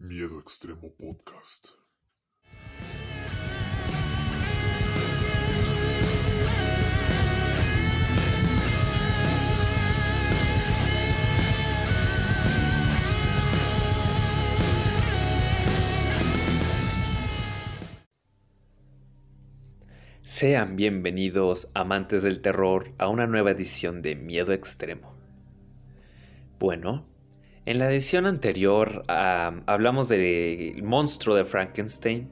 Miedo Extremo Podcast. Sean bienvenidos, amantes del terror, a una nueva edición de Miedo Extremo. Bueno, en la edición anterior hablamos del monstruo de Frankenstein,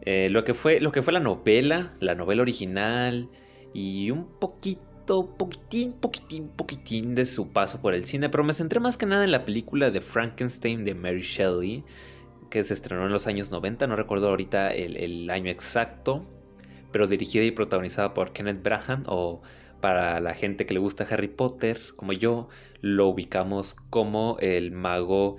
eh, lo, que fue, lo que fue la novela, la novela original y un poquito, poquitín, poquitín, poquitín de su paso por el cine, pero me centré más que nada en la película de Frankenstein de Mary Shelley, que se estrenó en los años 90, no recuerdo ahorita el, el año exacto, pero dirigida y protagonizada por Kenneth Branagh o para la gente que le gusta Harry Potter, como yo, lo ubicamos como el mago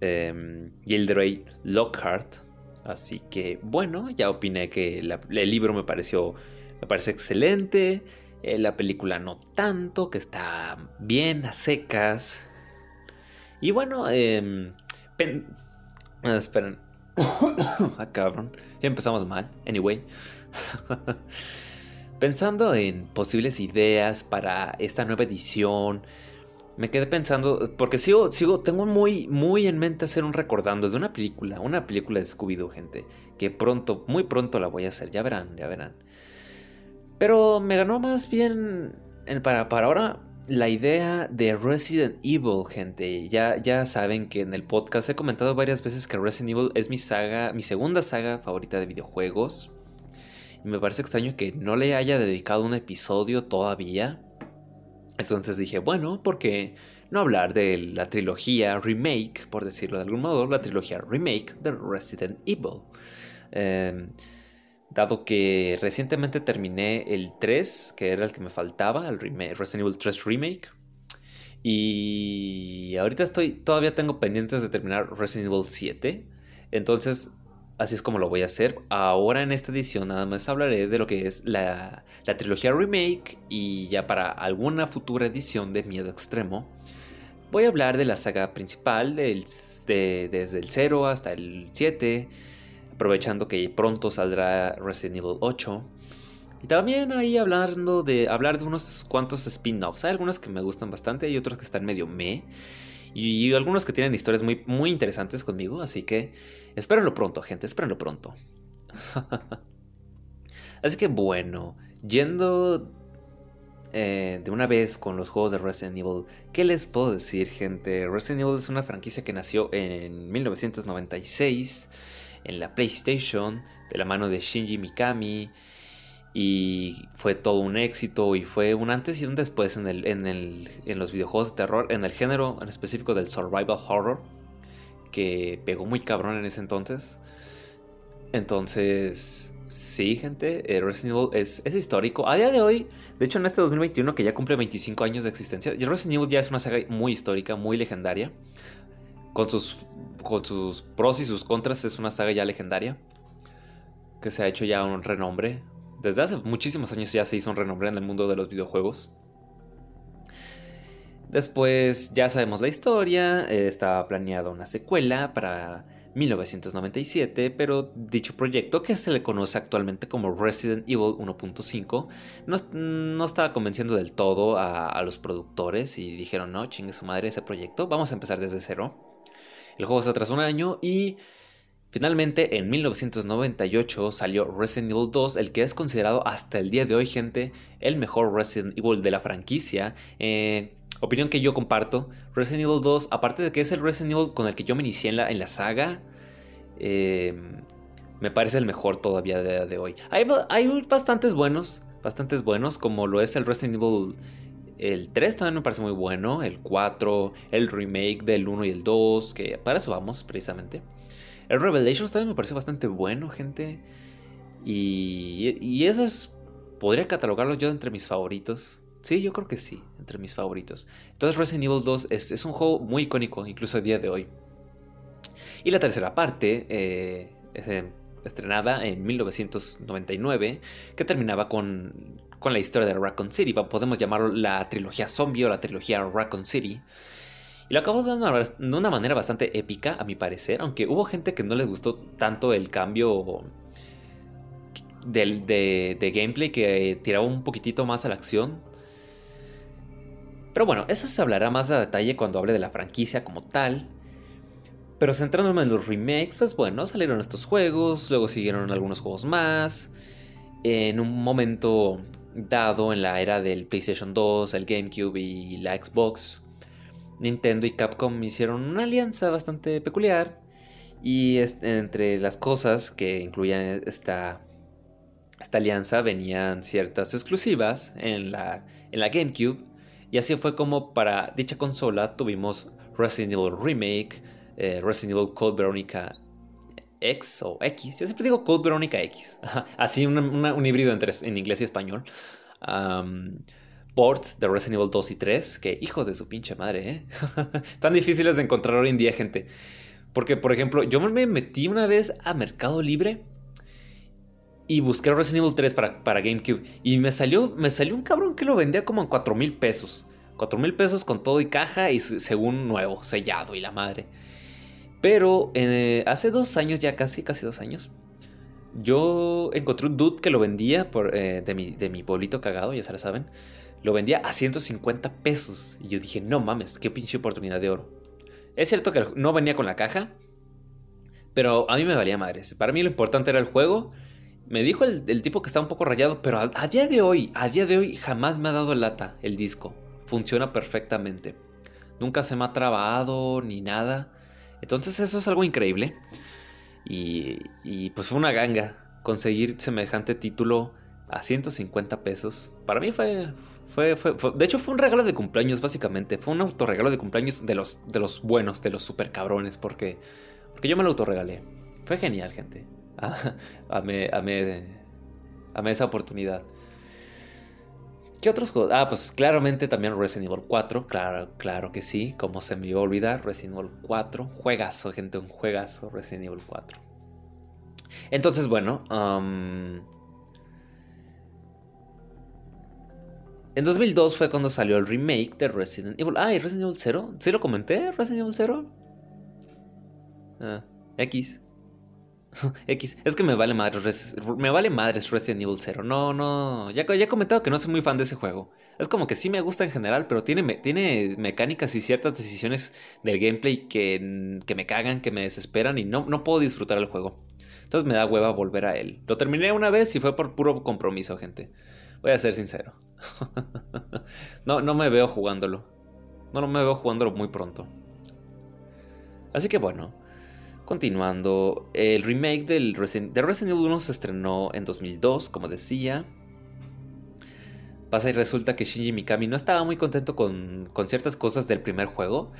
eh, Gilderoy Lockhart. Así que bueno, ya opiné que el libro me pareció, me parece excelente. Eh, la película no tanto, que está bien a secas. Y bueno, eh, esperen. ah, cabrón. Ya empezamos mal. Anyway. Pensando en posibles ideas para esta nueva edición, me quedé pensando, porque sigo, sigo, tengo muy, muy en mente hacer un recordando de una película, una película de Scooby-Doo, gente, que pronto, muy pronto la voy a hacer, ya verán, ya verán. Pero me ganó más bien, para, para ahora, la idea de Resident Evil, gente. Ya, ya saben que en el podcast he comentado varias veces que Resident Evil es mi saga, mi segunda saga favorita de videojuegos. Me parece extraño que no le haya dedicado un episodio todavía. Entonces dije, bueno, ¿por qué no hablar de la trilogía remake, por decirlo de algún modo, la trilogía remake de Resident Evil? Em, dado que recientemente terminé el 3, que era el que me faltaba, el Resident Evil 3 Remake. Y ahorita estoy, todavía tengo pendientes de terminar Resident Evil 7. Entonces Así es como lo voy a hacer. Ahora en esta edición nada más hablaré de lo que es la, trilogía remake y ya para alguna futura edición de Miedo Extremo. Voy a hablar de la saga principal desde el 0 hasta el 7, aprovechando que pronto saldrá Resident Evil 8. Y también ahí hablando de hablar de unos cuantos spin-offs. Hay algunos que me gustan bastante y otros que están medio me. Y, algunos que tienen historias muy, muy interesantes conmigo. Así que espérenlo pronto, gente. Espérenlo pronto. así que bueno, yendo eh, de una vez con los juegos de Resident Evil, ¿qué les puedo decir, gente? Resident Evil es una franquicia que nació en 1996 en la PlayStation, de la mano de Shinji Mikami y fue todo un éxito y fue un antes y un después en, el, en, el, en los videojuegos de terror, en el género en específico del survival horror, que pegó muy cabrón en ese entonces. Entonces, sí, gente, eh, Resident Evil es, histórico. A día de hoy, de hecho en este 2021 que ya cumple 25 años de existencia, Resident Evil ya es una saga muy histórica, muy legendaria. Con sus, con sus pros y sus contras es una saga ya legendaria. Que se ha hecho ya un renombre desde hace muchísimos años ya se hizo un renombre en el mundo de los videojuegos. Después ya sabemos la historia, eh, estaba planeada una secuela para 1997, pero dicho proyecto, que se le conoce actualmente como Resident Evil 1.5, no, estaba convenciendo del todo a, a, los productores y dijeron, no, chingue su madre ese proyecto, vamos a empezar desde cero. El juego se atrasó un año y Finalmente, en 1998 salió Resident Evil 2, el que es considerado hasta el día de hoy, gente, el mejor Resident Evil de la franquicia. Eh, opinión que yo comparto. Resident Evil 2, aparte de que es el Resident Evil con el que yo me inicié en la, en la saga, eh, me parece el mejor todavía de, de hoy. Hay, hay, bastantes buenos, bastantes buenos, como lo es el Resident Evil. El 3 también me parece muy bueno, el 4, el remake del 1 y el 2, que para eso vamos precisamente. El Revelations también me pareció bastante bueno, gente. Y, y esos podría catalogarlos yo entre mis favoritos. Sí, yo creo que sí, entre mis favoritos. Entonces Resident Evil 2 es, un juego muy icónico, incluso a día de hoy. Y la tercera parte, eh, eh, estrenada en 1999, que terminaba con, con la historia de Raccoon City. Podemos llamarlo la trilogía zombie o la trilogía Raccoon City Y lo acabó de una, de una manera bastante épica, a mi parecer, aunque hubo gente que no les gustó tanto el cambio del, de, de gameplay que tiraba un poquitito más a la acción. Pero bueno, eso se hablará más a detalle cuando hable de la franquicia como tal. Pero centrándome en los remakes, pues bueno, salieron estos juegos, luego siguieron algunos juegos más. En un momento dado en la era del PlayStation 2, el GameCube y la Xbox, Nintendo y Capcom hicieron una alianza bastante peculiar. Y entre las cosas que incluían esta, esta alianza venían ciertas exclusivas en la, en la GameCube. Y así fue como para dicha consola tuvimos Resident Evil Remake, eh, Resident Evil Code Veronica X o X. Yo siempre digo Code Veronica X. Así un híbrido entre en inglés y español. ports de Resident Evil 2 y 3. Que hijos de su pinche madre, ¿eh? Tan difíciles de encontrar hoy en día, gente. Porque, por ejemplo, yo me metí una vez a Mercado Libre y busqué Resident Evil 3 para, para GameCube. Y me salió, me salió un cabrón que lo vendía como en 4 mil pesos. 4 mil pesos con todo y caja y según nuevo, sellado y la madre. Pero eh, hace dos años, ya casi, casi dos años, yo encontré un dude que lo vendía por, eh, de, mi, de mi pueblito cagado, ya se lo saben. Lo vendía a 150 pesos. Y yo dije, no mames, qué pinche oportunidad de oro. Es cierto que no venía con la caja, pero a mí me valía madres. Para mí lo importante era el juego. Me dijo el, tipo que estaba un poco rayado, pero a, día de hoy, a día de hoy jamás me ha dado lata el disco. Funciona perfectamente. Nunca se me ha trabado ni nada. Entonces eso es algo increíble. Y, pues fue una ganga conseguir semejante título a 150 pesos. Para mí fue, fue, De hecho fue un regalo de cumpleaños básicamente. Fue un autorregalo de cumpleaños de los, de los buenos, de los super cabrones. Porque, porque yo me lo autorregalé. Fue genial, gente. Amé, amé, amé esa oportunidad. ¿Qué otros juegos? Ah, pues claramente también Resident Evil 4. Claro, claro que sí. Como se me iba a olvidar, Resident Evil 4. Juegazo, gente, un juegazo Resident Evil 4. Entonces, bueno. En 2002 fue cuando salió el remake de Resident Evil. Ah, ¿y Resident Evil 0? ¿Sí lo comenté? ¿Resident Evil 0? Ah, X. X, es que me vale madres, me vale madres Resident Evil 0. No, no, ya, ya he comentado que no soy muy fan de ese juego. Es como que sí me gusta en general, pero tiene, tiene mecánicas y ciertas decisiones del gameplay que, que me cagan, que me desesperan y no, no puedo disfrutar el juego. Entonces me da hueva volver a él. Lo terminé una vez y fue por puro compromiso, gente. Voy a ser sincero. no, no me veo jugándolo. No, no me veo jugándolo muy pronto. Así que bueno, Continuando, el remake del Resident, de Resident Evil 1 se estrenó en 2002, como decía. Pasa y resulta que Shinji Mikami no estaba muy contento con, ciertas cosas del primer juego.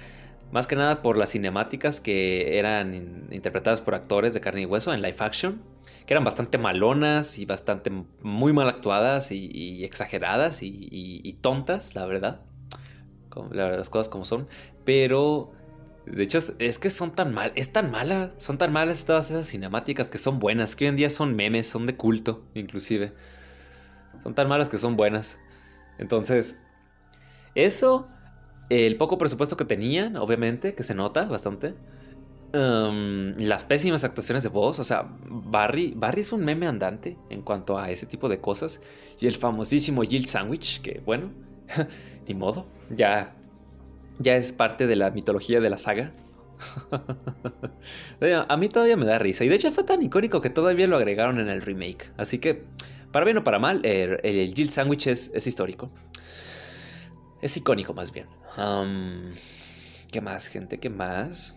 Más que nada por las cinemáticas que eran interpretadas por actores de carne y hueso en live action. Que eran bastante malonas y bastante muy mal actuadas y, exageradas y, tontas, la verdad. La verdad, las cosas como son. Pero de hecho, es, que son tan mal, es tan mala, son tan malas todas esas cinemáticas que son buenas, que hoy en día son memes, son de culto, inclusive. Son tan malas que son buenas. Entonces, eso, el poco presupuesto que tenían, obviamente, que se nota bastante. Um, las pésimas actuaciones de voz, o sea, Barry, Barry es un meme andante en cuanto a ese tipo de cosas. Y el famosísimo Jill Sandwich, que bueno, ni modo, ya ya es parte de la mitología de la saga. a mí todavía me da risa. Y de hecho fue tan icónico que todavía lo agregaron en el remake. Así que, para bien o para mal, el, Jill Sandwich es, histórico. Es icónico más bien. ¿Qué más, gente? ¿Qué más?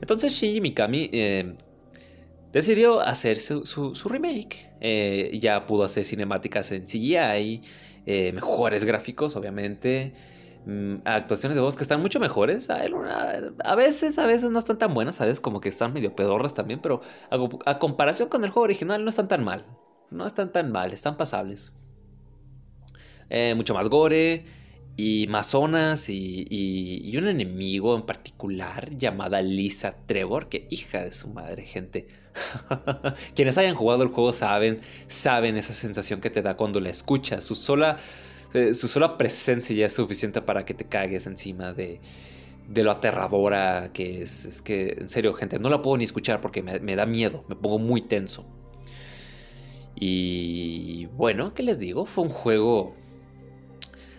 Entonces Shinji Mikami eh, decidió hacer su, remake. Eh, ya pudo hacer cinemáticas en CGI, eh, mejores gráficos, obviamente. Mm, actuaciones de voz que están mucho mejores. A, veces, a veces no están tan buenas, ¿sabes? Como que están medio pedorras también, pero a, comparación con el juego original no están tan mal. No están tan mal, están pasables. Eh, mucho más gore y más zonas y, y, un enemigo en particular llamada Lisa Trevor, que hija de su madre, gente. Quienes hayan jugado el juego saben, saben esa sensación que te da cuando la escuchas. Su sola su sola presencia ya es suficiente para que te cagues encima de, de lo aterradora que es. Es que, en serio, gente, no la puedo ni escuchar porque me, da miedo, me pongo muy tenso. Y bueno, ¿qué les digo? Fue un juego...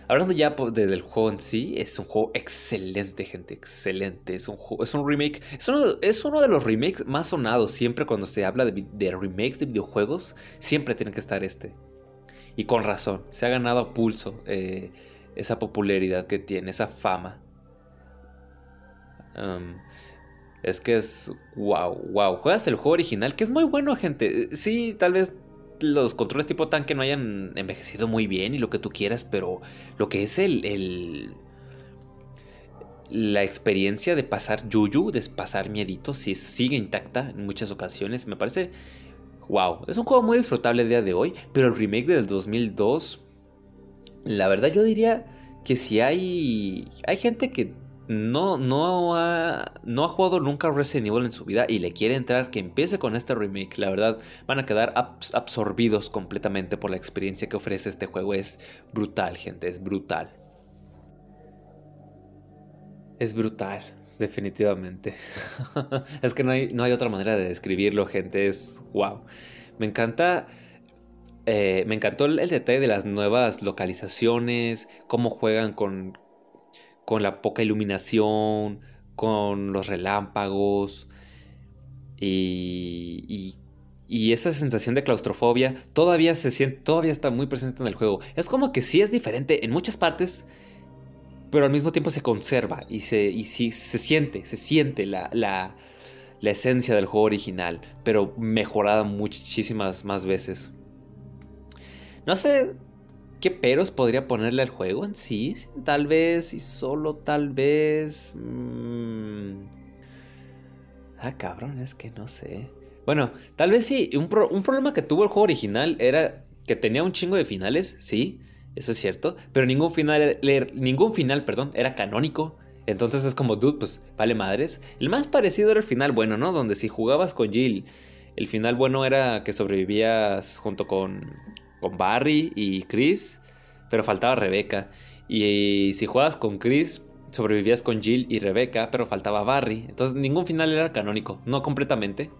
Hablando ya del juego en sí, es un juego excelente, gente, excelente. Es un, es un remake, es uno, es uno, de los remakes más sonados. Siempre cuando se habla de, remakes de videojuegos, siempre tiene que estar este. Y con razón, se ha ganado a pulso eh, esa popularidad que tiene, esa fama. Es que es wow, wow. Juegas el juego original, que es muy bueno, gente. Sí, tal vez los controles tipo tanque no hayan envejecido muy bien y lo que tú quieras, pero lo que es el, el la experiencia de pasar yuyu, de pasar miedito, si sigue intacta en muchas ocasiones, me parece wow. Es un juego muy disfrutable el día de hoy, pero el remake del 2002, la verdad yo diría que si hay hay gente que no, no, ha, no ha jugado nunca Resident Evil en su vida y le quiere entrar, que empiece con este remake. La verdad, van a quedar absorbidos completamente por la experiencia que ofrece este juego. Es brutal, gente, es brutal. Es brutal, definitivamente. es que no hay, no hay, otra manera de describirlo, gente. Es wow. Me encanta. Eh, me encantó el detalle de las nuevas localizaciones, cómo juegan con, con la poca iluminación, con los relámpagos y, y, esa sensación de claustrofobia todavía se siente, todavía está muy presente en el juego. Es como que sí es diferente en muchas partes, pero al mismo tiempo se conserva y se, y se siente, se siente la, la, la esencia del juego original, pero mejorada muchísimas más veces. No sé, ¿Qué peros podría ponerle al juego en sí? Tal vez y solo tal vez... Mm, ah, cabrón, es que no sé. Bueno, tal vez sí. Un, problema que tuvo el juego original era que tenía un chingo de finales, sí, eso es cierto. Pero ningún final, ningún final, perdón, era canónico. Entonces es como, dude, pues vale madres. El más parecido era el final bueno, ¿no? Donde si jugabas con Jill, el final bueno era que sobrevivías junto con con Barry y Chris, pero faltaba Rebeca. Y, si juegas con Chris, sobrevivías con Jill y Rebeca, pero faltaba Barry. Entonces ningún final era canónico, no completamente.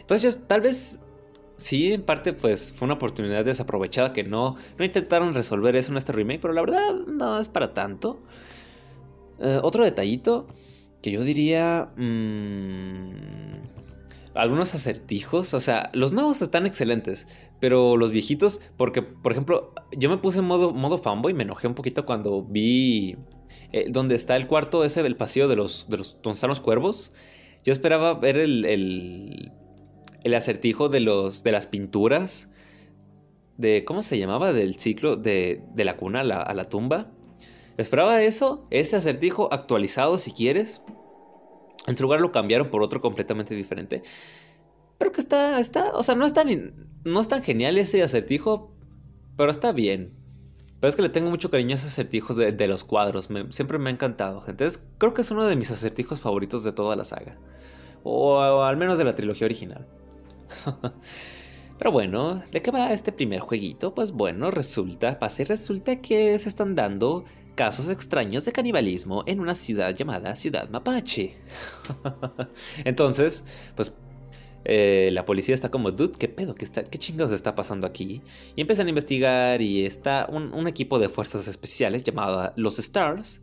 Entonces tal vez sí, en parte pues fue una oportunidad desaprovechada que no, no intentaron resolver eso en este remake, pero la verdad no es para tanto. Eh, otro detallito que yo diría... Mmm, algunos acertijos. O sea, los nuevos están excelentes. Pero los viejitos, porque, por ejemplo, yo me puse en modo, modo fanboy. Me enojé un poquito cuando vi eh, donde está el cuarto, ese, el pasillo de los, de los, donde cuervos. Yo esperaba ver el, el acertijo de, los, de las pinturas. De, ¿cómo se llamaba? Del ciclo de, de la cuna a la, a la tumba. Esperaba eso, ese acertijo actualizado si quieres. En su lugar lo cambiaron por otro completamente diferente. Pero que está, está, o sea, no es tan, no es tan genial ese acertijo, pero está bien. Pero es que le tengo mucho cariño a esos acertijos de, los cuadros. siempre me ha encantado, gente. creo que es uno de mis acertijos favoritos de toda la saga. O al menos de la trilogía original. Pero bueno, ¿de qué va este primer jueguito? Pues bueno, resulta, pasa y resulta que se están dando casos extraños de canibalismo en una ciudad llamada Ciudad Mapache. Entonces, pues eh, la policía está como, dude, ¿qué pedo? ¿Qué, está, ¿Qué chingados está pasando aquí? Y empiezan a investigar y está un, equipo de fuerzas especiales llamado los Stars.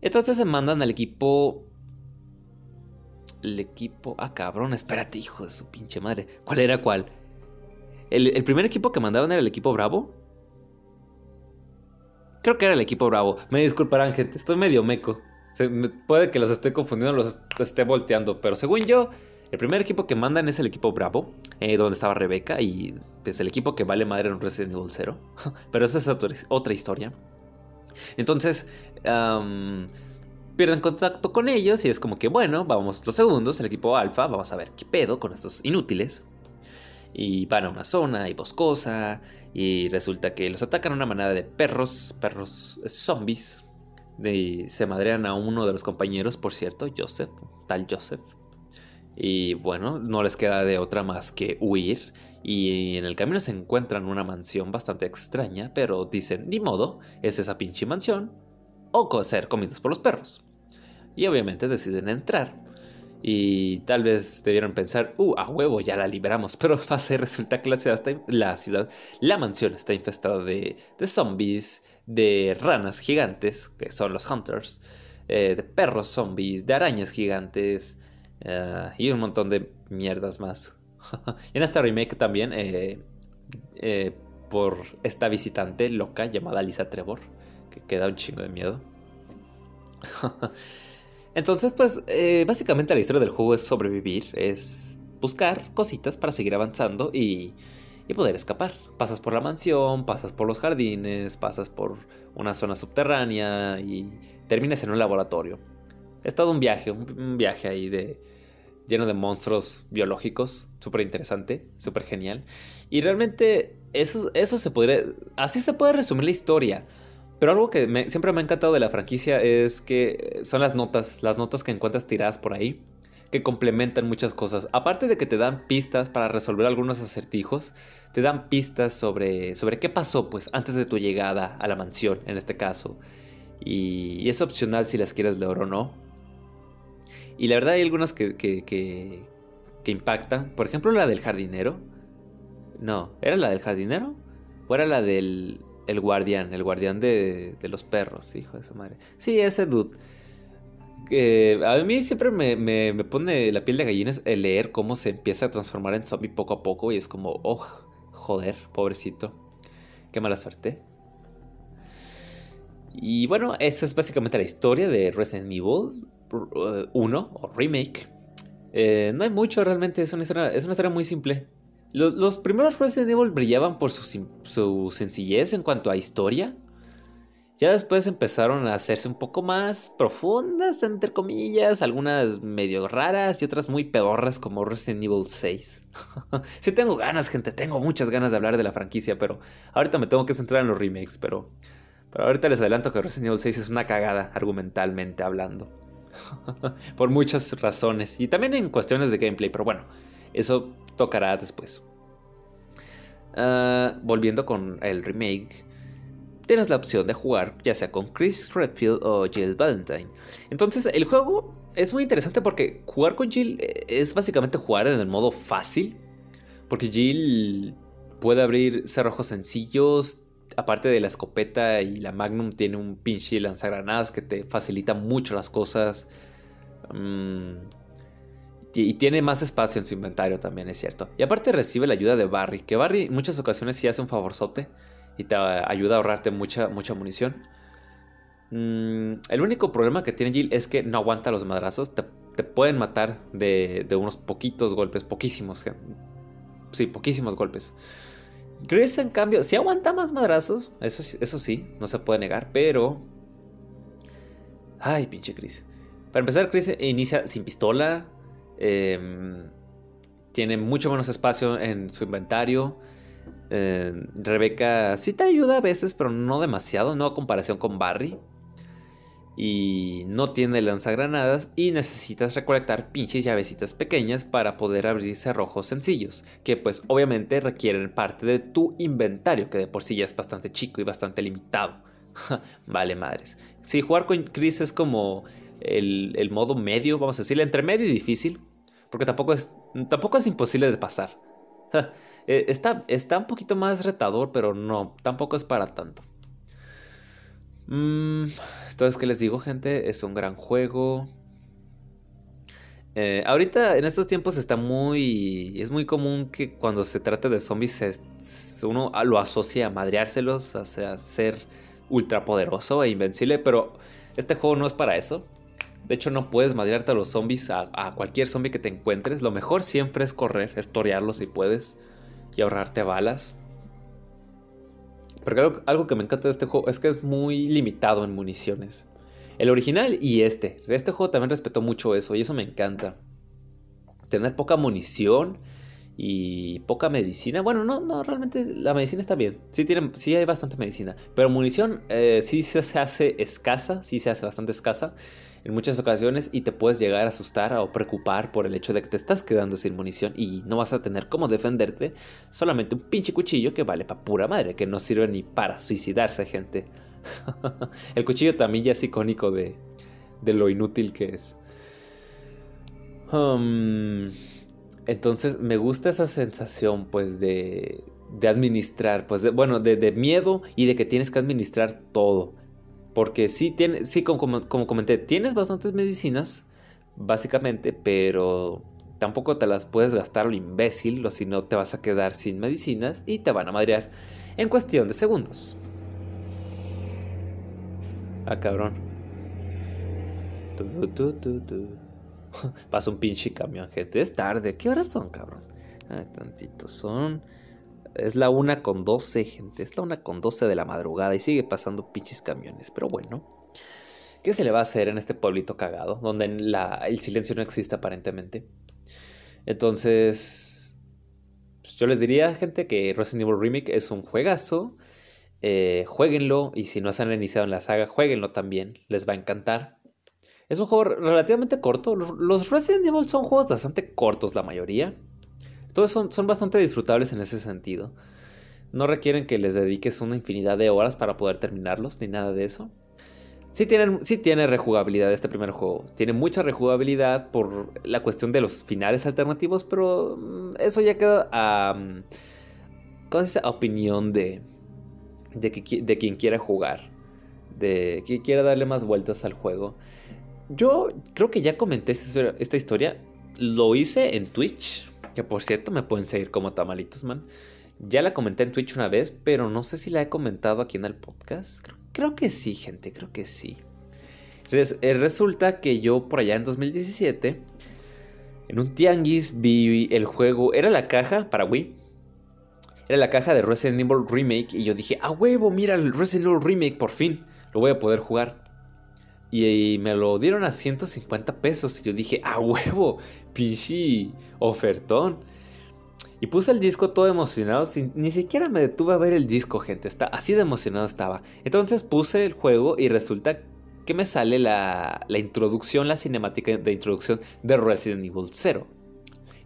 Entonces se mandan al equipo... El equipo... Ah, cabrón, espérate, hijo de su pinche madre. ¿Cuál era cuál? El, el primer equipo que mandaban era el equipo Bravo. Creo que era el equipo Bravo. Me disculparán, gente. Estoy medio meco. puede que los esté confundiendo, los esté volteando. Pero según yo, el primer equipo que mandan es el equipo Bravo, eh, donde estaba Rebeca. Y es pues, el equipo que vale madre en Resident Evil 0. pero esa es otra, historia. Entonces, pierden contacto con ellos. Y es como que, bueno, vamos los segundos, el equipo Alpha. Vamos a ver qué pedo con estos inútiles. Y van a una zona y boscosa. Y resulta que los atacan una manada de perros, perros zombies. Y se madrean a uno de los compañeros, por cierto, Joseph, tal Joseph. Y bueno, no les queda de otra más que huir. Y en el camino se encuentran una mansión bastante extraña, pero dicen, ni modo, es esa pinche mansión. o ser comidos por los perros. Y obviamente deciden entrar. Y tal vez debieron pensar, uh, a huevo, ya la liberamos. Pero pasa resulta que la ciudad, está, la ciudad, la mansión está infestada de, de zombies, de ranas gigantes, que son los hunters, eh, de perros zombies, de arañas gigantes uh, y un montón de mierdas más. y en esta remake también, eh, eh, por esta visitante loca llamada Lisa Trevor, que queda un chingo de miedo. Entonces, pues, eh, básicamente la historia del juego es sobrevivir, es buscar cositas para seguir avanzando y, poder escapar. Pasas por la mansión, pasas por los jardines, pasas por una zona subterránea y terminas en un laboratorio. Es todo un viaje, un, un viaje ahí de lleno de monstruos biológicos, súper interesante, súper genial. Y realmente eso, eso se podría, así se puede resumir la historia. Pero algo que siempre me ha encantado de la franquicia es que son las notas, las notas que encuentras tiradas por ahí, que complementan muchas cosas. Aparte de que te dan pistas para resolver algunos acertijos, te dan pistas sobre, sobre qué pasó pues antes de tu llegada a la mansión, en este caso. Y, y es opcional si las quieres leer o no. Y la verdad hay algunas que, que, que, que impactan. Por ejemplo, la del jardinero. No, ¿era la del jardinero? ¿O era la del el guardián, el guardián de, los perros, hijo de su madre. Sí, ese dude. Eh, a mí siempre me, me, me, pone la piel de gallines el leer cómo se empieza a transformar en zombie poco a poco y es como, oh, joder, pobrecito. Qué mala suerte. Y bueno, esa es básicamente la historia de Resident Evil 1 o remake. Eh, no hay mucho realmente, es una es una historia muy simple. Los, primeros Resident Evil brillaban por su, su, sencillez en cuanto a historia. Ya después empezaron a hacerse un poco más profundas, entre comillas, algunas medio raras y otras muy pedorras como Resident Evil 6. sí tengo ganas, gente, tengo muchas ganas de hablar de la franquicia, pero ahorita me tengo que centrar en los remakes, pero, pero ahorita les adelanto que Resident Evil 6 es una cagada, argumentalmente hablando. Por muchas razones y también en cuestiones de gameplay, pero bueno, eso tocará después. Uh, volviendo con el remake, tienes la opción de jugar ya sea con Chris Redfield o Jill Valentine. Entonces el juego es muy interesante porque jugar con Jill es básicamente jugar en el modo fácil, porque Jill puede abrir cerrojos sencillos. Aparte de la escopeta y la Magnum, tiene un pinche lanzagranadas que te facilita mucho las cosas. Um, y tiene más espacio en su inventario también, es cierto. Y aparte recibe la ayuda de Barry, que Barry en muchas ocasiones sí hace un favorzote y te ayuda a ahorrarte mucha, mucha munición. Mm, el único problema que tiene Jill es que no aguanta los madrazos. Te, te pueden matar de, de, unos poquitos golpes, poquísimos. Sí, poquísimos golpes. Chris, en cambio, sí aguanta más madrazos. Eso, eso sí, no se puede negar, pero... Ay, pinche Chris. Para empezar, Chris inicia sin pistola, eh, tiene mucho menos espacio en su inventario. Eh, Rebeca sí te ayuda a veces, pero no demasiado, no a comparación con Barry. Y no tiene lanzagranadas y necesitas recolectar pinches llavecitas pequeñas para poder abrir cerrojos sencillos, que pues obviamente requieren parte de tu inventario, que de por sí ya es bastante chico y bastante limitado. vale madres. Si jugar con Chris es como el, el modo medio, vamos a decirle, entre medio y difícil, porque tampoco es, tampoco es imposible de pasar. Eh, está, está un poquito más retador, pero no, tampoco es para tanto. Mm, entonces, ¿qué les digo, gente? Es un gran juego. Eh, ahorita, en estos tiempos, está muy. Es muy común que cuando se trate de zombies, es, uno lo asocia a madreárselos, a ser ultra poderoso e invencible, pero este juego no es para eso. De hecho, no puedes madrearte a los zombies, a, cualquier zombie que te encuentres. Lo mejor siempre es correr, es torearlos si puedes y ahorrarte balas. Porque algo, que me encanta de este juego es que es muy limitado en municiones. El original y este. Este juego también respetó mucho eso y eso me encanta. Tener poca munición y poca medicina. Bueno, no, no, realmente la medicina está bien. Sí, tiene, sí hay bastante medicina. Pero munición eh, sí se hace escasa, sí se hace bastante escasa. En muchas ocasiones y te puedes llegar a asustar o preocupar por el hecho de que te estás quedando sin munición y no vas a tener cómo defenderte, solamente un pinche cuchillo que vale para pura madre, que no sirve ni para suicidarse, gente. el cuchillo también ya es icónico de, de lo inútil que es. Um, entonces me gusta esa sensación pues de, de administrar, pues bueno, de, de, miedo y de que tienes que administrar todo. Porque sí, tiene, sí como, comenté, tienes bastantes medicinas, básicamente, pero tampoco te las puedes gastar lo imbécil, o si no te vas a quedar sin medicinas y te van a madrear en cuestión de segundos. Ah, cabrón. Pasa un pinche camión, gente. Es tarde. ¿Qué horas son, cabrón? Ah, tantito. Son es la una con 12, gente. Es la una con 12 de la madrugada y sigue pasando pinches camiones. Pero bueno, ¿qué se le va a hacer en este pueblito cagado? Donde el silencio no existe aparentemente. Entonces, pues yo les diría, gente, que Resident Evil Remake es un juegazo. Eh, jueguenlo y si no se han iniciado en la saga, jueguenlo también. Les va a encantar. Es un juego relativamente corto. Los Resident Evil son juegos bastante cortos, la mayoría. Todos son, bastante disfrutables en ese sentido. No requieren que les dediques una infinidad de horas para poder terminarlos, ni nada de eso. Sí, tienen, sí tiene rejugabilidad este primer juego. Tiene mucha rejugabilidad por la cuestión de los finales alternativos, pero mm, eso ya queda a... con esa opinión de, de, de quien quiera jugar. De quien quiera darle más vueltas al juego. Yo creo que ya comenté esta historia. Lo hice en Twitch que por cierto me pueden seguir como Tamalitos Man. Ya la comenté en Twitch una vez, pero no sé si la he comentado aquí en el podcast. Creo, que sí, gente, creo que sí. Eh, resulta que yo por allá en 2017, en un tianguis vi el juego, era la caja para Wii. Era la caja de Resident Evil Remake y yo dije, ah huevo, mira el Resident Evil Remake, por fin, lo voy a poder jugar. Y, me lo dieron a 150 pesos. Y yo dije, a huevo, pinche ofertón. Y puse el disco todo emocionado. Sin, ni siquiera me detuve a ver el disco, gente. Está, así de emocionado estaba. Entonces puse el juego y resulta que me sale la, la introducción, la cinemática de introducción de Resident Evil 0.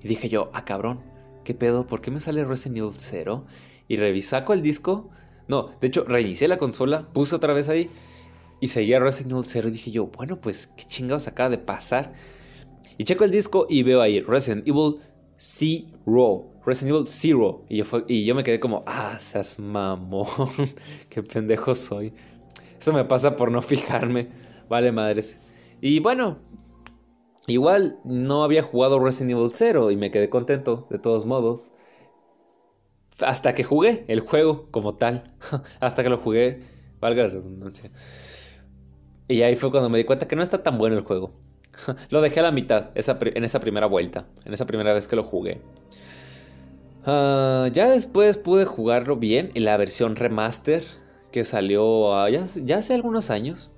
Y dije yo, ah cabrón, ¿qué pedo? ¿Por qué me sale Resident Evil 0? Y revisaco el disco. No, de hecho, reinicié la consola, puse otra vez ahí y seguía Resident Evil 0 y dije yo, bueno, pues qué chingados acaba de pasar. Y checo el disco y veo ahí Resident Evil Zero. Resident Evil Zero. Y yo, y yo me quedé como, ah, seas mamón. qué pendejo soy. Eso me pasa por no fijarme. Vale, madres. Y bueno, igual no había jugado Resident Evil 0 y me quedé contento, de todos modos. Hasta que jugué el juego como tal. Hasta que lo jugué, valga la redundancia. Y ahí fue cuando me di cuenta que no está tan bueno el juego. lo dejé a la mitad en esa primera vuelta, en esa primera vez que lo jugué. Ah, ya después pude jugarlo bien en la versión remaster que salió ah, ya, hace algunos años.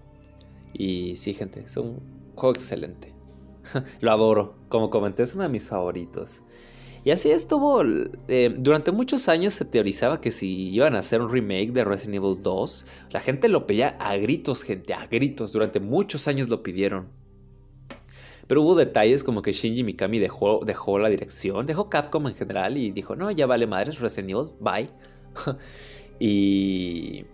Y sí, gente, es un juego excelente. lo adoro. Como comenté, es uno de mis favoritos. Y así estuvo. Eh, durante muchos años se teorizaba que si iban a hacer un remake de Resident Evil 2, la gente lo pedía a gritos, gente, a gritos. Durante muchos años lo pidieron. Pero hubo detalles como que Shinji Mikami dejó, dejó la dirección, dejó Capcom en general y dijo, no, ya vale madres, Resident Evil, bye. y...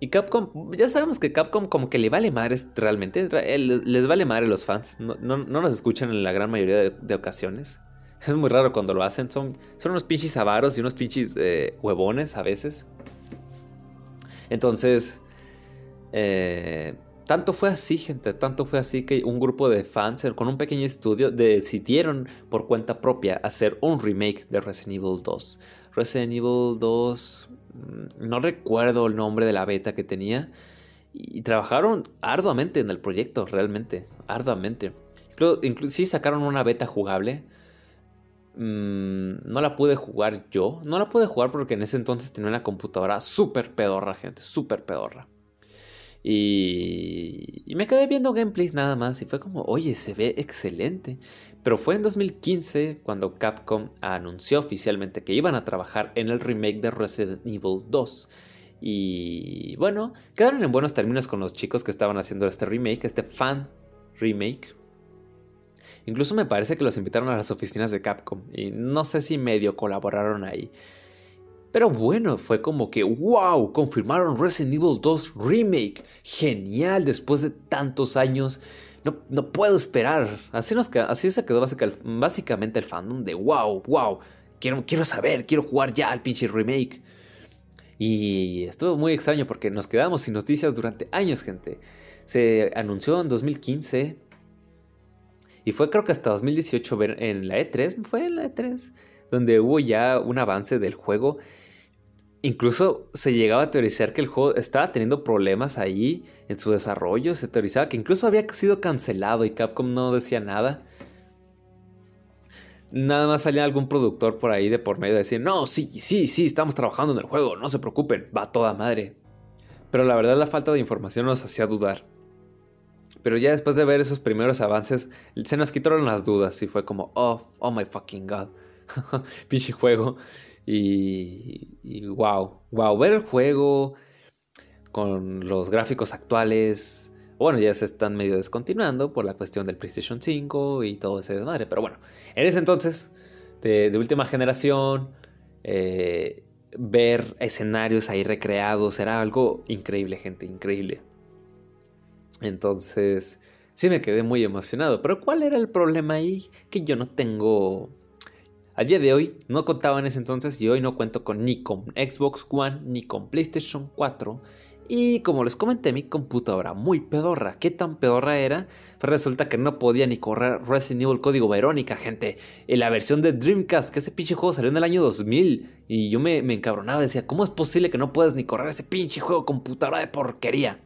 Y Capcom, ya sabemos que Capcom como que le vale madres realmente, les vale madre a los fans, no, nos escuchan en la gran mayoría de ocasiones. Es muy raro cuando lo hacen. Son, son unos pinches avaros y unos pinches eh, huevones a veces. Entonces, eh, tanto fue así, gente, tanto fue así que un grupo de fans con un pequeño estudio decidieron por cuenta propia hacer un remake de Resident Evil 2. Resident Evil 2, mm, no recuerdo el nombre de la beta que tenía. Y trabajaron arduamente en el proyecto, realmente, arduamente. Incluso, sí sacaron una beta jugable Mm, no la pude jugar yo. No la pude jugar porque en ese entonces tenía una computadora súper pedorra, gente. Súper pedorra. Y, y, me quedé viendo gameplays nada más. Y fue como, oye, se ve excelente. Pero fue en 2015 cuando Capcom anunció oficialmente que iban a trabajar en el remake de Resident Evil 2. Y bueno, quedaron en buenos términos con los chicos que estaban haciendo este remake, este fan remake. Incluso me parece que los invitaron a las oficinas de Capcom y no sé si medio colaboraron ahí. Pero bueno, fue como que, wow, confirmaron Resident Evil 2 Remake. Genial, después de tantos años. No, no puedo esperar. Así, nos, así se quedó básicamente el fandom de, wow, wow. Quiero, quiero saber, quiero jugar ya al pinche remake. Y estuvo muy extraño porque nos quedamos sin noticias durante años, gente. Se anunció en 2015. Y fue creo que hasta 2018 en la E3. Fue en la E3 donde hubo ya un avance del juego. Incluso se llegaba a teorizar que el juego estaba teniendo problemas ahí en su desarrollo. Se teorizaba que incluso había sido cancelado y Capcom no decía nada. Nada más salía algún productor por ahí de por medio de decir, no, sí, sí, sí, estamos trabajando en el juego, no se preocupen, va toda madre. Pero la verdad la falta de información nos hacía dudar. Pero ya después de ver esos primeros avances, se nos quitaron las dudas y fue como, oh, oh my fucking god. pinche juego. Y, y, wow, wow, ver el juego con los gráficos actuales. Bueno, ya se están medio descontinuando por la cuestión del PlayStation 5 y todo ese desmadre. Pero bueno, en ese entonces, de, última generación, eh, ver escenarios ahí recreados era algo increíble, gente, increíble. Entonces, sí me quedé muy emocionado. Pero ¿cuál era el problema ahí? Que yo no tengo a día de hoy no contaba en ese entonces y hoy no cuento con ni con Xbox One ni con PlayStation 4. Y como les comenté, mi computadora muy pedorra. ¿Qué tan pedorra era? Pues resulta que no podía ni correr Resident Evil Código Verónica, gente. En la versión de Dreamcast, que ese pinche juego salió en el año 2000. Y yo me, me encabronaba, decía, ¿cómo es posible que no puedas ni correr ese pinche juego computadora de porquería?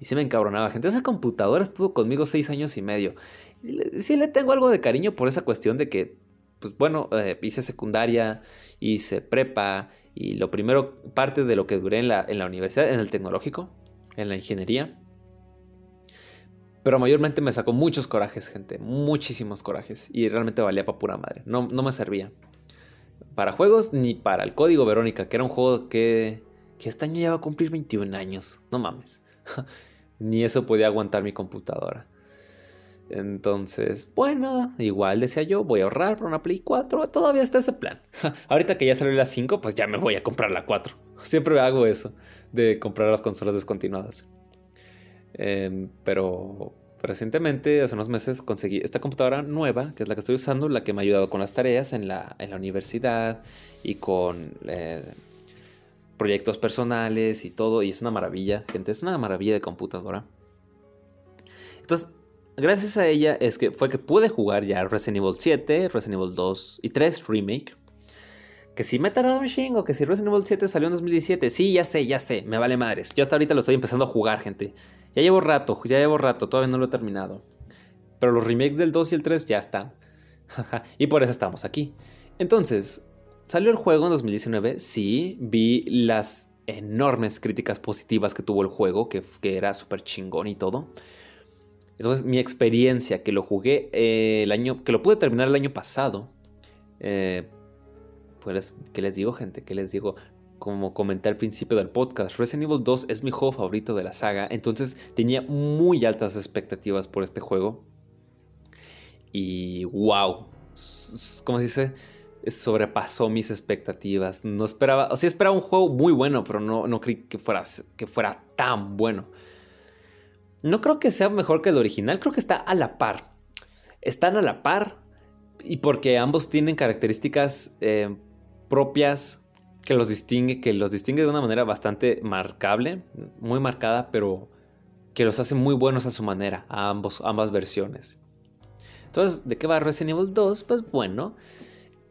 Y sí me encabronaba, gente. Esa computadora estuvo conmigo seis años y medio. sí le tengo algo de cariño por esa cuestión de que pues bueno, eh, hice secundaria, hice prepa y lo primero, parte de lo que duré en la, en la universidad, en el tecnológico, en la ingeniería. Pero mayormente me sacó muchos corajes, gente, muchísimos corajes. Y realmente valía para pura madre. No, no me servía. Para juegos ni para el código Verónica, que era un juego que, que este año ya va a cumplir 21 años. No mames. ni eso podía aguantar mi computadora. Entonces, bueno, igual decía yo, voy a ahorrar para una Play 4. Todavía está ese plan. Ahorita que ya salió la 5, pues ya me voy a comprar la 4. Siempre hago eso, de comprar las consolas descontinuadas. Em, pero recientemente, hace unos meses, conseguí esta computadora nueva, que es la que estoy usando, la que me ha ayudado con las tareas en la, universidad y con eh, proyectos personales y todo. Y es una maravilla, gente, es una maravilla de computadora. Entonces, gracias a ella es que fue que pude jugar ya Resident Evil 7, Resident Evil 2 y 3 Remake. Que si me tardado un chingo, que si Resident Evil 7 salió en 2017. Sí, ya sé, ya sé, me vale madres. Yo hasta ahorita lo estoy empezando a jugar, gente. Ya llevo rato, ya llevo rato, todavía no lo he terminado. Pero los remakes del 2 y el 3 ya están. y por eso estamos aquí. Entonces, salió el juego en 2019. Sí, vi las enormes críticas positivas que tuvo el juego, que, que era súper chingón y todo. Entonces, mi experiencia que lo jugué eh, el año, que lo pude terminar el año pasado. Eh, pues, ¿qué les digo, gente? ¿Qué les digo? Como comenté al principio del podcast, Resident Evil 2 es mi juego favorito de la saga. Entonces, tenía muy altas expectativas por este juego. Y wow, ¿cómo se dice? Sobrepasó mis expectativas. No esperaba, o sea, esperaba un juego muy bueno, pero no, no creí que fuera, que fuera tan bueno. No creo que sea mejor que el original, creo que está a la par. Están a la par y porque ambos tienen características eh, propias que los distingue, que los distingue de una manera bastante marcable, muy marcada, pero que los hace muy buenos a su manera, a ambos, ambas versiones. Entonces, ¿de qué va Resident Evil 2? Pues bueno,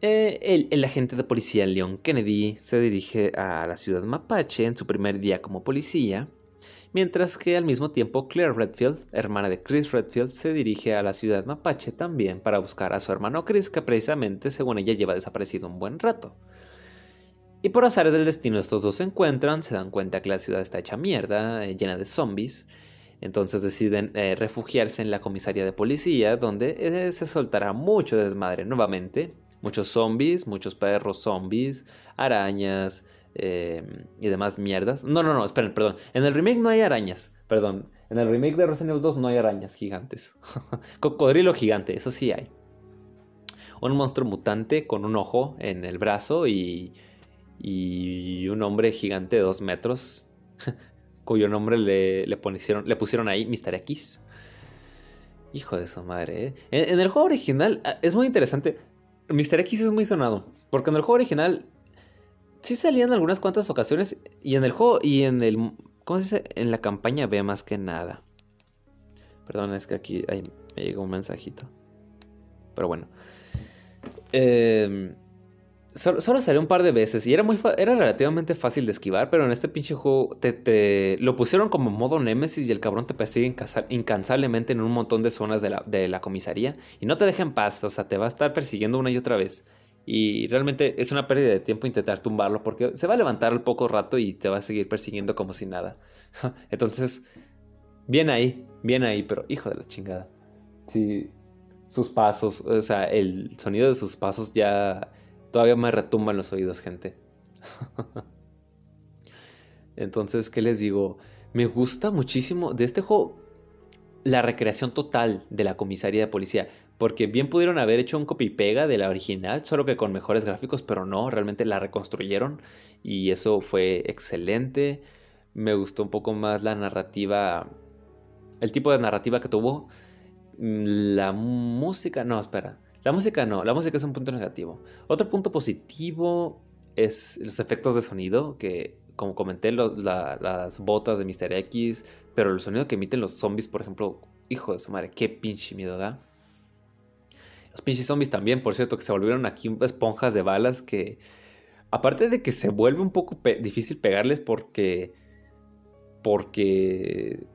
eh, el, agente de policía Leon Kennedy se dirige a la ciudad mapache en su primer día como policía mientras que al mismo tiempo Claire Redfield, hermana de Chris Redfield, se dirige a la ciudad mapache también para buscar a su hermano Chris, que precisamente, según ella, lleva desaparecido un buen rato. Y por azares del destino estos dos se encuentran, se dan cuenta que la ciudad está hecha mierda, eh, llena de zombies, entonces deciden eh, refugiarse en la comisaría de policía, donde se soltará mucho desmadre nuevamente, muchos zombies, muchos perros zombies, arañas, eh, y demás mierdas. No, no, no, esperen, perdón. En el remake no hay arañas, perdón. En el remake de Resident Evil 2 no hay arañas gigantes. Cocodrilo gigante, eso sí hay. Un monstruo mutante con un ojo en el brazo y, y un hombre gigante de dos metros, cuyo nombre le, le, pusieron, le pusieron ahí Mr. X. Hijo de su madre, ¿eh? en, en, el juego original ah, es muy interesante. Mr. X es muy sonado. Porque en el juego original sí salían algunas cuantas ocasiones. Y en el juego y en el. ¿Cómo se dice? En la campaña ve más que nada. Perdón, es que aquí me llegó un mensajito. Pero bueno. Eh, solo, salió un par de veces y era, muy era relativamente fácil de esquivar, pero en este pinche juego te, lo pusieron como modo Nemesis y el cabrón te persigue incansablemente en un montón de zonas de la, de la comisaría y no te deja en paz, o sea, te va a estar persiguiendo una y otra vez. Y realmente es una pérdida de tiempo intentar tumbarlo porque se va a levantar al poco rato y te va a seguir persiguiendo como si nada. Entonces, bien ahí, bien ahí, pero hijo de la chingada. Sí, sus pasos, o sea, el sonido de sus pasos ya todavía me retumba en los oídos, gente. Entonces, ¿qué les digo? Me gusta muchísimo de este juego la recreación total de la comisaría de policía. Porque bien pudieron haber hecho un copy pega de la original, solo que con mejores gráficos, pero no, realmente la reconstruyeron y eso fue excelente. Me gustó un poco más la narrativa, el tipo de narrativa que tuvo. Mm, la música, no, espera. La música no, la música es un punto negativo. Otro punto positivo es los efectos de sonido, que como comenté, las botas de Mr. X, pero el sonido que emiten los zombies, por ejemplo, hijo de su madre, qué pinche miedo da. Los pinches zombies también, por cierto, que se volvieron aquí esponjas de balas que... Aparte de que se vuelve un poco difícil pegarles porque... Porque...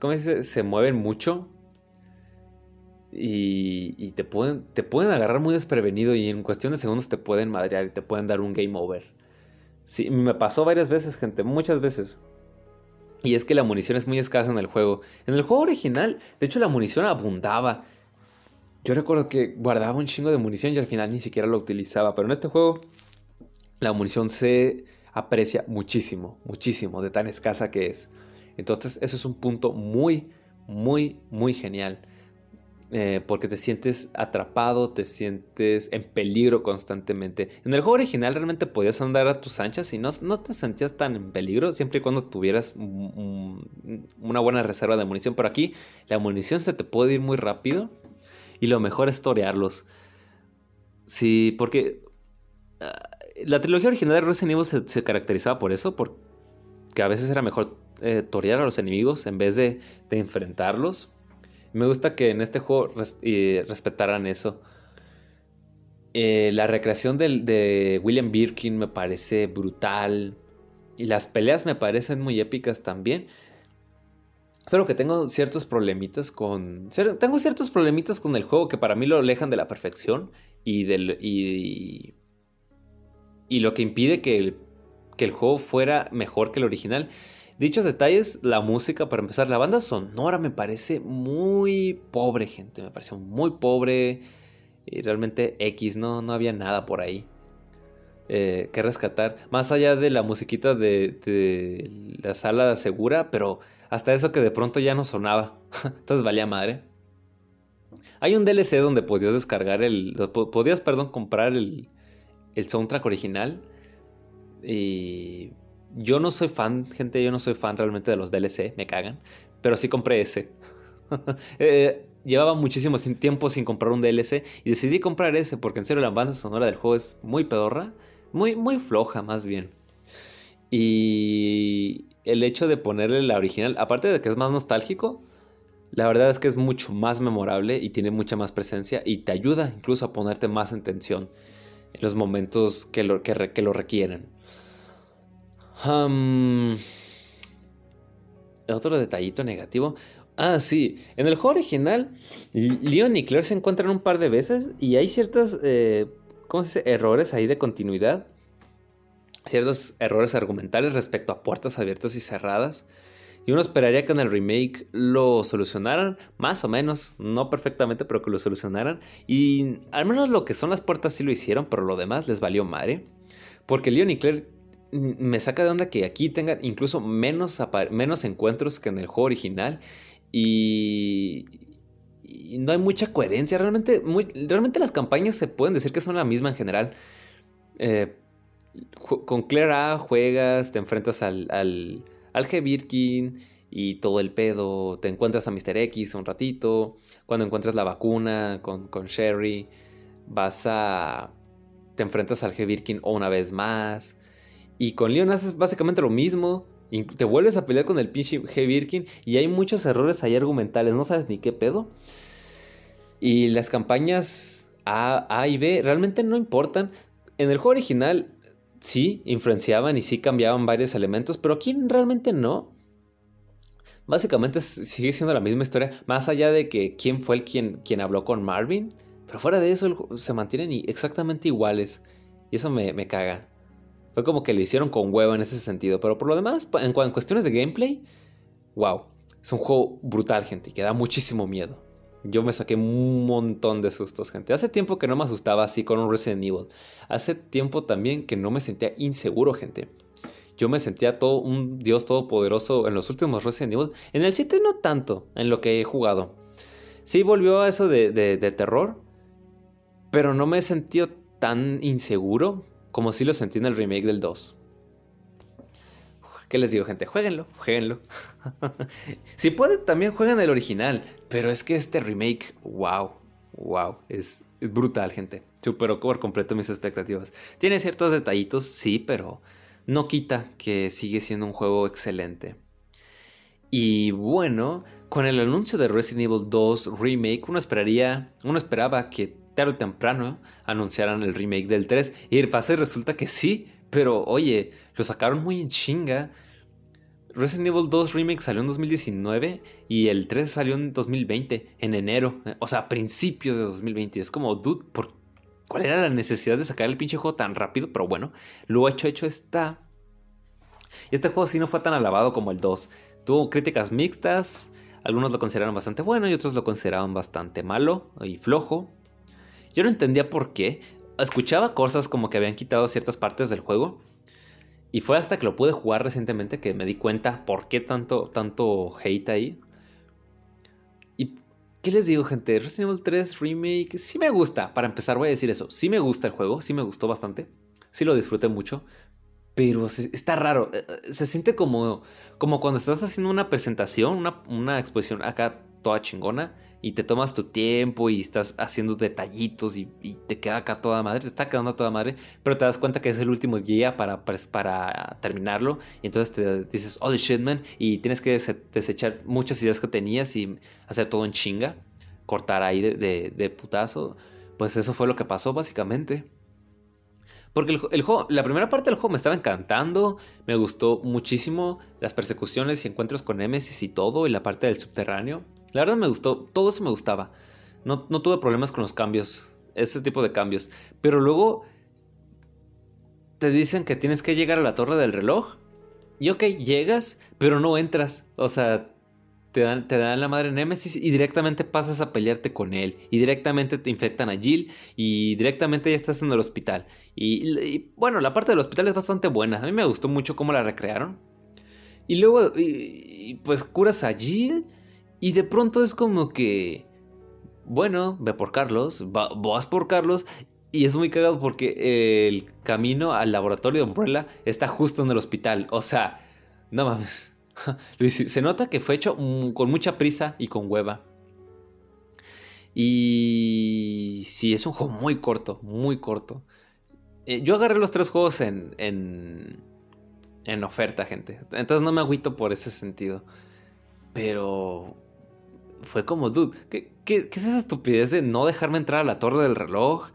¿Cómo dice? Se mueven mucho. Y, y, te, pueden, te pueden agarrar muy desprevenido y en cuestión de segundos te pueden madrear y te pueden dar un game over. Sí, me pasó varias veces, gente, muchas veces. Y es que la munición es muy escasa en el juego. En el juego original, de hecho, la munición abundaba. Yo recuerdo que guardaba un chingo de munición y al final ni siquiera lo utilizaba. Pero en este juego la munición se aprecia muchísimo, muchísimo de tan escasa que es. Entonces eso es un punto muy, muy, muy genial. Eh, porque te sientes atrapado, te sientes en peligro constantemente. En el juego original realmente podías andar a tus anchas y no, no te sentías tan en peligro siempre y cuando tuvieras una buena reserva de munición. Pero aquí la munición se te puede ir muy rápido y lo mejor es torearlos. Sí, porque ah, la trilogía original de Resident Evil se, caracterizaba por eso, porque a veces era mejor eh, torear a los enemigos en vez de, enfrentarlos. Me gusta que en este juego respetaran eso. Eh, la recreación de William Birkin me parece brutal. Y las peleas me parecen muy épicas también. Solo que tengo ciertos problemitas con. Tengo ciertos problemitas con el juego que para mí lo alejan de la perfección. Y del. Y, y lo que impide que el, que el juego fuera mejor que el original. Dichos detalles, la música, para empezar, la banda sonora me parece muy pobre, gente. Me pareció muy pobre. Y realmente X, no, no había nada por ahí. Eh, que rescatar. Más allá de la musiquita de, de la sala segura, pero hasta eso que de pronto ya no sonaba. Entonces valía madre. Hay un DLC donde podías descargar el. Podías, perdón, comprar el, el soundtrack original. Y. Yo no soy fan, gente, yo no soy fan realmente de los DLC, me cagan. Pero sí compré ese. Eh, llevaba muchísimo tiempo sin comprar un DLC y decidí comprar ese porque en serio la banda sonora del juego es muy pedorra, muy, muy floja más bien. Y el hecho de ponerle la original, aparte de que es más nostálgico, la verdad es que es mucho más memorable y tiene mucha más presencia y te ayuda incluso a ponerte más en tensión en los momentos que lo, que, lo requieren. Otro detallito negativo. Ah, sí. En el juego original, Leon y Claire se encuentran un par de veces y hay ciertos eh, ¿cómo se dice? errores ahí de continuidad ciertos errores argumentales respecto a puertas abiertas y cerradas. Y uno esperaría que en el remake lo solucionaran, más o menos, no perfectamente, pero que lo solucionaran. Y al menos lo que son las puertas sí lo hicieron, pero lo demás les valió madre. Porque Leon y Claire me saca de onda que aquí tengan incluso menos, menos encuentros que en el juego original. Y, no hay mucha coherencia. Realmente, realmente las campañas se pueden decir que son la misma en general. Eh, con Claire A juegas, te enfrentas al, al, al G. Birkin y todo el pedo. Te encuentras a Mr. X un ratito. Cuando encuentras la vacuna con, con Sherry, vas a. Te enfrentas al G. Birkin una vez más. Y con Leon haces básicamente lo mismo. Te vuelves a pelear con el pinche G. Birkin. Y hay muchos errores ahí argumentales. No sabes ni qué pedo. Y las campañas A, y B realmente no importan. En el juego original sí influenciaban y sí cambiaban varios elementos, pero aquí realmente no. Básicamente sigue siendo la misma historia, más allá de que quién fue el quien, quien habló con Marvin, pero fuera de eso se mantienen exactamente iguales. Y eso me caga. Fue como que le hicieron con huevo en ese sentido, pero por lo demás, en, en cuestiones de gameplay, wow, es un juego brutal, gente, que da muchísimo miedo. Yo me saqué un montón de sustos, gente. Hace tiempo que no me asustaba así con un Resident Evil. Hace tiempo también que no me sentía inseguro, gente. Yo me sentía todo un dios todopoderoso en los últimos Resident Evil. En el 7 no tanto, en lo que he jugado. Sí volvió a eso de, de terror, pero no me he sentido tan inseguro como si lo sentí en el remake del 2. ¿Qué les digo, gente? Jueguenlo, jueguenlo. si pueden, también jueguen el original. Pero es que este remake, wow, wow, es, brutal, gente. Superó por completo mis expectativas. Tiene ciertos detallitos, sí, pero no quita que sigue siendo un juego excelente. Y bueno, con el anuncio de Resident Evil 2 Remake, uno esperaría, uno esperaba que tarde o temprano anunciaran el remake del 3. Y el pase resulta que sí, pero oye, lo sacaron muy en chinga. Resident Evil 2 Remake salió en 2019 y el 3 salió en 2020, en enero. O sea, a principios de 2020. Es como, dude, ¿por ¿cuál era la necesidad de sacar el pinche juego tan rápido? Pero bueno, lo hecho, hecho está. Y este juego sí no fue tan alabado como el 2. Tuvo críticas mixtas. Algunos lo consideraron bastante bueno y otros lo consideraban bastante malo y flojo. Yo no entendía por qué. Escuchaba cosas como que habían quitado ciertas partes del juego y fue hasta que lo pude jugar recientemente que me di cuenta por qué tanto, tanto hate ahí. ¿Y qué les digo, gente? Resident Evil 3 Remake sí me gusta. Para empezar, voy a decir eso. Sí me gusta el juego, sí me gustó bastante. Sí lo disfruté mucho. Pero está raro. Eh, eh, se siente como, como cuando estás haciendo una presentación, una, una exposición acá toda chingona y te tomas tu tiempo y estás haciendo detallitos y, te queda acá toda madre, te está quedando toda madre, pero te das cuenta que es el último guía para, pues, para terminarlo y entonces te dices, oh shit man, y tienes que desechar muchas ideas que tenías y hacer todo en chinga, cortar ahí de, de, putazo, pues eso fue lo que pasó básicamente. Porque el, juego, la primera parte del juego me estaba encantando, me gustó muchísimo las persecuciones y encuentros con Nemesis y todo, y la parte del subterráneo. La verdad me gustó, todo eso me gustaba. No, tuve problemas con los cambios, ese tipo de cambios. Pero luego te dicen que tienes que llegar a la torre del reloj. Y ok, llegas, pero no entras. O sea, te dan, te dan la madre Nemesis y directamente pasas a pelearte con él. Y directamente te infectan a Jill. Y directamente ya estás en el hospital. Y, bueno, la parte del hospital es bastante buena. A mí me gustó mucho cómo la recrearon. Y luego, pues curas a Jill. Y de pronto es como que, bueno, ve por Carlos, vas por Carlos. Y es muy cagado porque el camino al laboratorio de Umbrella está justo en el hospital. O sea, no mames. se nota que fue hecho con mucha prisa y con hueva. Y sí, es un juego muy corto, muy corto. Eh, yo agarré los tres juegos en, en, en oferta, gente. Entonces no me agüito por ese sentido. Pero fue como, dude, ¿qué, es esa estupidez de no dejarme entrar a la torre del reloj?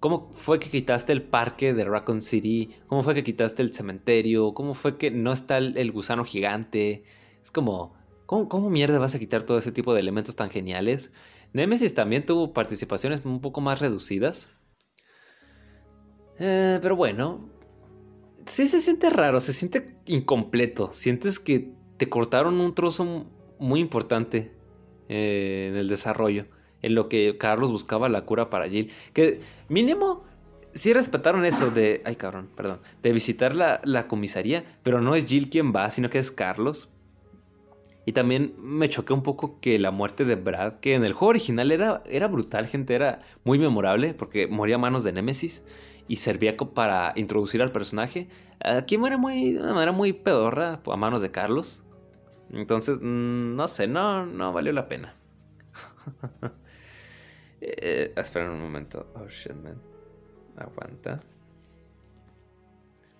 ¿Cómo fue que quitaste el parque de Raccoon City? ¿Cómo fue que quitaste el cementerio? ¿Cómo fue que no está el, gusano gigante? Es como, ¿cómo, mierda vas a quitar todo ese tipo de elementos tan geniales? Nemesis también tuvo participaciones un poco más reducidas. Eh, pero bueno, sí se siente raro, se siente incompleto. Sientes que te cortaron un trozo muy importante eh, en el desarrollo, en lo que Carlos buscaba la cura para Jill. Que mínimo sí respetaron eso de. Ay, perdón. De visitar la, la comisaría, pero no es Jill quien va, sino que es Carlos. Y también me choqué un poco que la muerte de Brad, que en el juego original era, era brutal, gente, era muy memorable porque moría a manos de Nemesis y servía para introducir al personaje. Aquí muere de una manera muy pedorra a manos de Carlos. Entonces, mm, no sé, no, no valió la pena. eh, esperen un momento. Oh shit, man. Aguanta.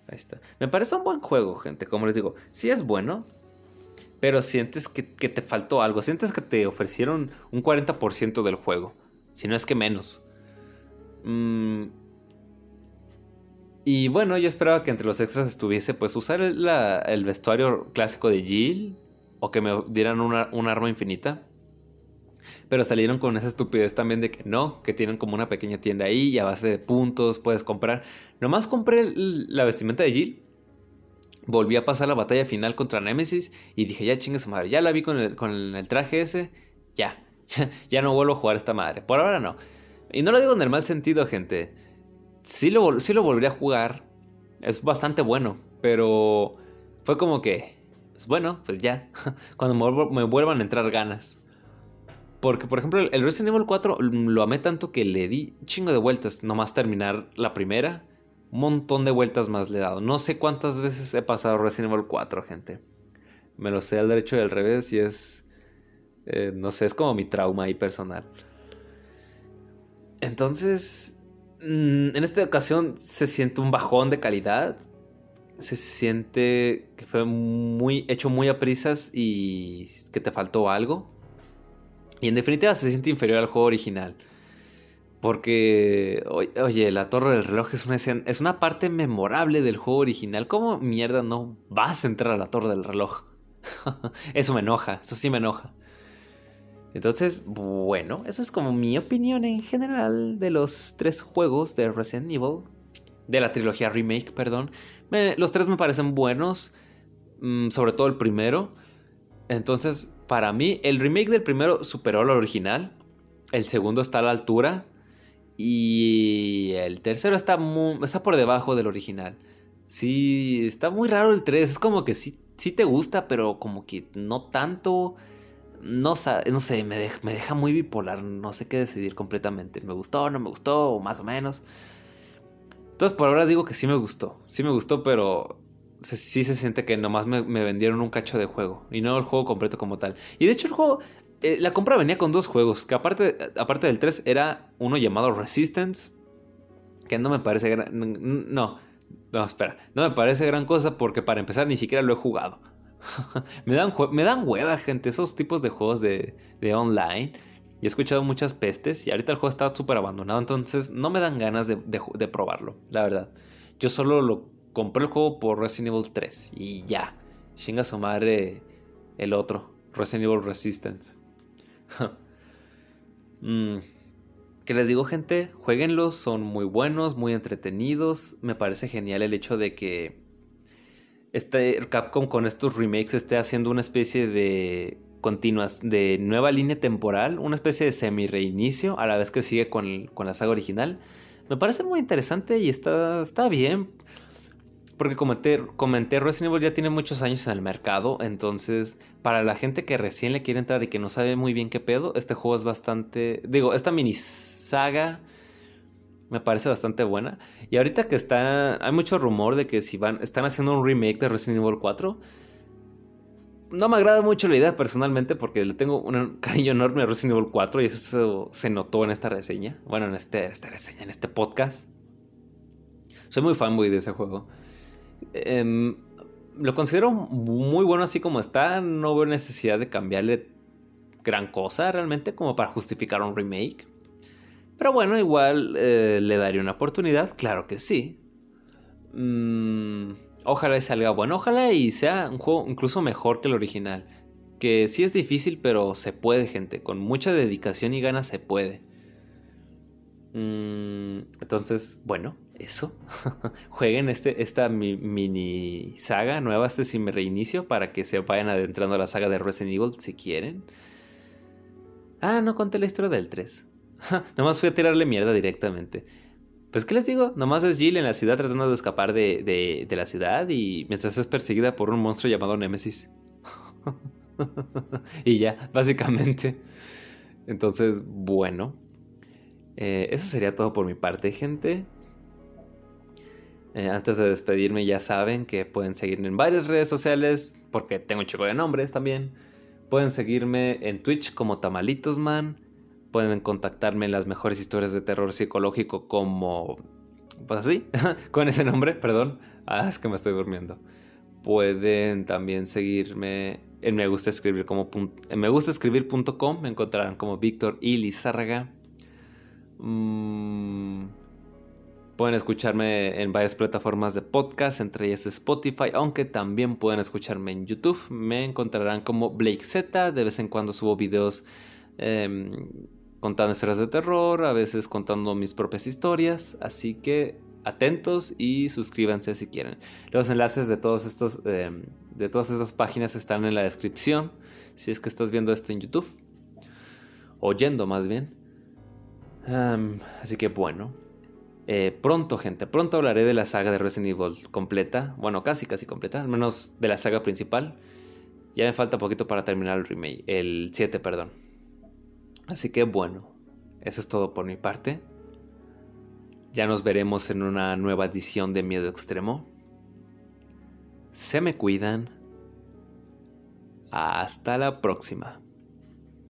Ahí está. Me parece un buen juego, gente. Como les digo, sí es bueno, pero sientes que, te faltó algo. Sientes que te ofrecieron un 40% del juego. Si no es que menos. Mm. Y bueno, yo esperaba que entre los extras estuviese pues usar el, vestuario clásico de Jill. O que me dieran un arma infinita. Pero salieron con esa estupidez también de que no, que tienen como una pequeña tienda ahí y a base de puntos puedes comprar. Nomás compré la vestimenta de Jill Volví a pasar la batalla final contra Nemesis y dije, ya chingue su madre, ya la vi con el, traje ese, ya, ya, no vuelvo a jugar a esta madre. Por ahora no. Y no lo digo en el mal sentido, gente. Sí lo, sí lo volvería a jugar. Es bastante bueno, pero fue como que, pues bueno, pues ya, cuando me, vuelvan a entrar ganas. Porque, por ejemplo, el Resident Evil 4 lo amé tanto que le di chingo de vueltas, nomás terminar la primera un montón de vueltas más le he dado. No sé cuántas veces he pasado Resident Evil 4, gente. Me lo sé al derecho y al revés y es... Eh, no sé, es como mi trauma ahí personal. Entonces, mm, en esta ocasión se siente un bajón de calidad. Se siente que fue muy hecho muy a prisas y que te faltó algo. Y en definitiva se siente inferior al juego original. Porque, oye, la torre del reloj es una, es una parte memorable del juego original. ¿Cómo mierda no vas a entrar a la torre del reloj? eso me enoja, eso sí me enoja. Entonces, bueno, esa es como mi opinión en general de los tres juegos de Resident Evil. De la trilogía remake, perdón. Los tres me parecen buenos. Mm, sobre todo el primero. Entonces, para mí, el remake del primero superó al original. El segundo está a la altura. Y el tercero está, está por debajo del original. Sí, está muy raro el 3. Es como que sí, sí te gusta, pero como que no tanto. No, no sé, me deja, me deja muy bipolar. No sé qué decidir completamente. ¿Me gustó, no me gustó? O más o menos. Entonces por ahora digo que sí me gustó. Sí me gustó, pero sí se siente que nomás me, me, vendieron un cacho de juego. Y no el juego completo como tal. Y de hecho el juego eh, la compra venía con dos juegos, que aparte, aparte del 3 era uno llamado Resistance, que no me parece gran... No, no, espera, no me parece gran cosa porque para empezar ni siquiera lo he jugado. me, dan, me dan hueva, gente, esos tipos de juegos de, de online. Y he escuchado muchas pestes y ahorita el juego está súper abandonado, entonces no me dan ganas de, probarlo, la verdad. Yo solo lo compré el juego por Resident Evil 3 y ya. Chinga su madre el otro, Resident Evil Resistance. Mm. ¿Qué les digo, gente? Jueguenlos, son muy buenos, muy entretenidos. Me parece genial el hecho de que este Capcom con estos remakes esté haciendo una especie de continuas, de nueva línea temporal, una especie de semi-reinicio a la vez que sigue con, con, la saga original. Me parece muy interesante y está, está bien. Porque comenté, comenté, Resident Evil ya tiene muchos años en el mercado, entonces para la gente que recién le quiere entrar y que no sabe muy bien qué pedo, este juego es bastante, digo, esta mini saga me parece bastante buena. Y ahorita que está, hay mucho rumor de que si van, están haciendo un remake de Resident Evil 4, no me agrada mucho la idea personalmente porque le tengo un cariño enorme a Resident Evil 4 y eso se notó en esta reseña, bueno, en este, esta reseña, en este podcast. Soy muy fanboy de ese juego. Em, lo considero muy bueno así como está. No veo necesidad de cambiarle gran cosa realmente como para justificar un remake. Pero bueno, igual eh, le daría una oportunidad, claro que sí. Mm, ojalá salga bueno, ojalá y sea un juego incluso mejor que el original. Que sí es difícil, pero se puede, gente. Con mucha dedicación y ganas se puede. Mm, entonces, bueno, eso. Jueguen este, esta mini saga nueva, este si me reinicio, para que se vayan adentrando a la saga de Resident Evil si quieren. Ah, no conté la historia del 3. Nomás fui a tirarle mierda directamente. Pues, ¿qué les digo? Nomás es Jill en la ciudad tratando de escapar de, de, la ciudad y mientras es perseguida por un monstruo llamado Nemesis. y ya, básicamente. Entonces, bueno. Eh, eso sería todo por mi parte, gente. Eh, antes de despedirme, ya saben que pueden seguirme en varias redes sociales, porque tengo un chico de nombres también. Pueden seguirme en Twitch como Tamalitosman. Pueden contactarme en las mejores historias de terror psicológico como... Pues así, con ese nombre, perdón. Ah, es que me estoy durmiendo. Pueden también seguirme en me gusta escribir como me gusta escribir.com me encontrarán como Víctor y Lizárraga. Mm, pueden escucharme en varias plataformas de podcast, entre ellas Spotify, aunque también pueden escucharme en YouTube. Me encontrarán como Blake Z. De vez en cuando subo videos em, contando historias de terror, a veces contando mis propias historias. Así que atentos y suscríbanse si quieren. Los enlaces de todos estos em, de todas estas páginas están en la descripción. Si es que estás viendo esto en YouTube. Oyendo más bien. así que bueno. Eh, pronto, gente. Pronto hablaré de la saga de Resident Evil completa. Bueno, casi, casi completa. Al menos de la saga principal. Ya me falta poquito para terminar el remake. El 7, perdón. Así que bueno. Eso es todo por mi parte. Ya nos veremos en una nueva edición de Miedo Extremo. Se me cuidan. Hasta la próxima.